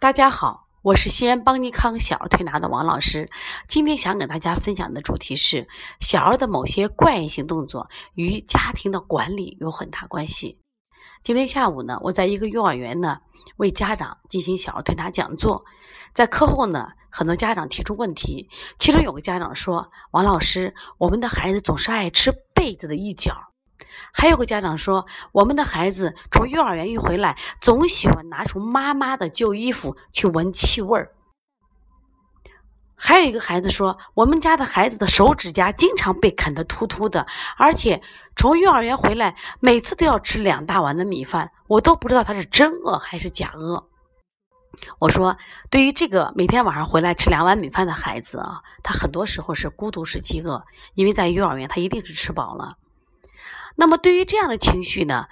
大家好，我是西安邦尼康小儿推拿的王老师。今天想给大家分享的主题是小儿的某些怪异性动作与家庭的管理有很大关系。今天下午呢，我在一个幼儿园呢为家长进行小儿推拿讲座，在课后呢，很多家长提出问题，其中有个家长说：“王老师，我们的孩子总是爱吃被子的一角。”还有个家长说，我们的孩子从幼儿园一回来，总喜欢拿出妈妈的旧衣服去闻气味儿。还有一个孩子说，我们家的孩子的手指甲经常被啃得秃秃的，而且从幼儿园回来，每次都要吃两大碗的米饭，我都不知道他是真饿还是假饿。我说，对于这个每天晚上回来吃两碗米饭的孩子啊，他很多时候是孤独是饥饿，因为在幼儿园他一定是吃饱了。那么，对于这样的情绪呢，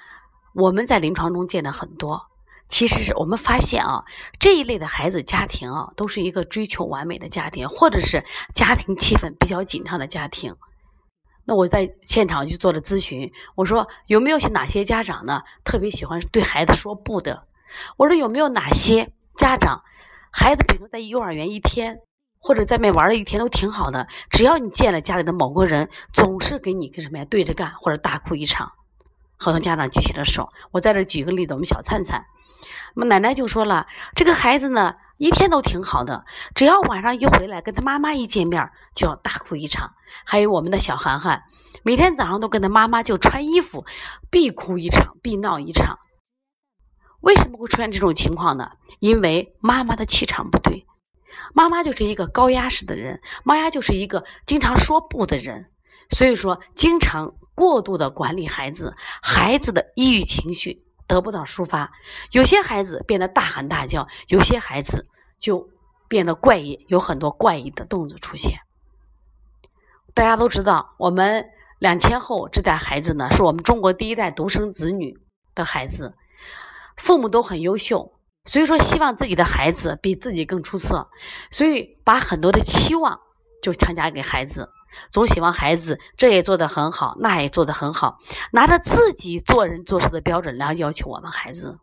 我们在临床中见的很多。其实是我们发现啊，这一类的孩子家庭啊，都是一个追求完美的家庭，或者是家庭气氛比较紧张的家庭。那我在现场去做了咨询，我说有没有哪些家长呢，特别喜欢对孩子说不的？我说有没有哪些家长，孩子比如在幼儿园一天。或者在外面玩了一天都挺好的，只要你见了家里的某个人，总是给你跟什么呀对着干，或者大哭一场。很多家长举起了手。我在这举个例子，我们小灿灿，我们奶奶就说了，这个孩子呢一天都挺好的，只要晚上一回来跟他妈妈一见面就要大哭一场。还有我们的小涵涵，每天早上都跟他妈妈就穿衣服，必哭一场，必闹一场。为什么会出现这种情况呢？因为妈妈的气场不对。妈妈就是一个高压式的人，妈妈就是一个经常说不的人，所以说经常过度的管理孩子，孩子的抑郁情绪得不到抒发，有些孩子变得大喊大叫，有些孩子就变得怪异，有很多怪异的动作出现。大家都知道，我们两千后这代孩子呢，是我们中国第一代独生子女的孩子，父母都很优秀。所以说，希望自己的孩子比自己更出色，所以把很多的期望就强加给孩子，总希望孩子这也做得很好，那也做得很好，拿着自己做人做事的标准来要求我们孩子。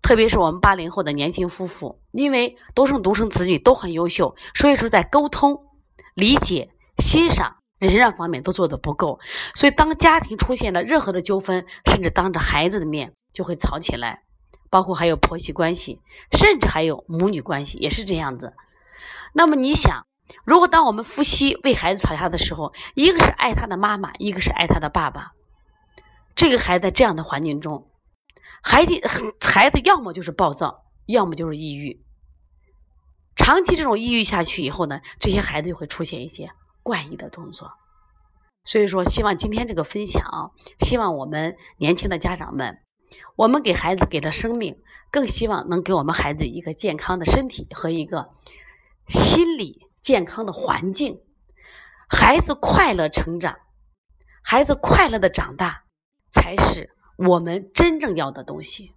特别是我们八零后的年轻夫妇，因为都是独生子女，都很优秀，所以说在沟通、理解、欣赏、忍让方面都做得不够，所以当家庭出现了任何的纠纷，甚至当着孩子的面就会吵起来。包括还有婆媳关系，甚至还有母女关系，也是这样子。那么你想，如果当我们夫妻为孩子吵架的时候，一个是爱他的妈妈，一个是爱他的爸爸，这个孩子在这样的环境中，孩子孩子要么就是暴躁，要么就是抑郁。长期这种抑郁下去以后呢，这些孩子就会出现一些怪异的动作。所以说，希望今天这个分享，希望我们年轻的家长们。我们给孩子给了生命，更希望能给我们孩子一个健康的身体和一个心理健康的环境。孩子快乐成长，孩子快乐的长大，才是我们真正要的东西。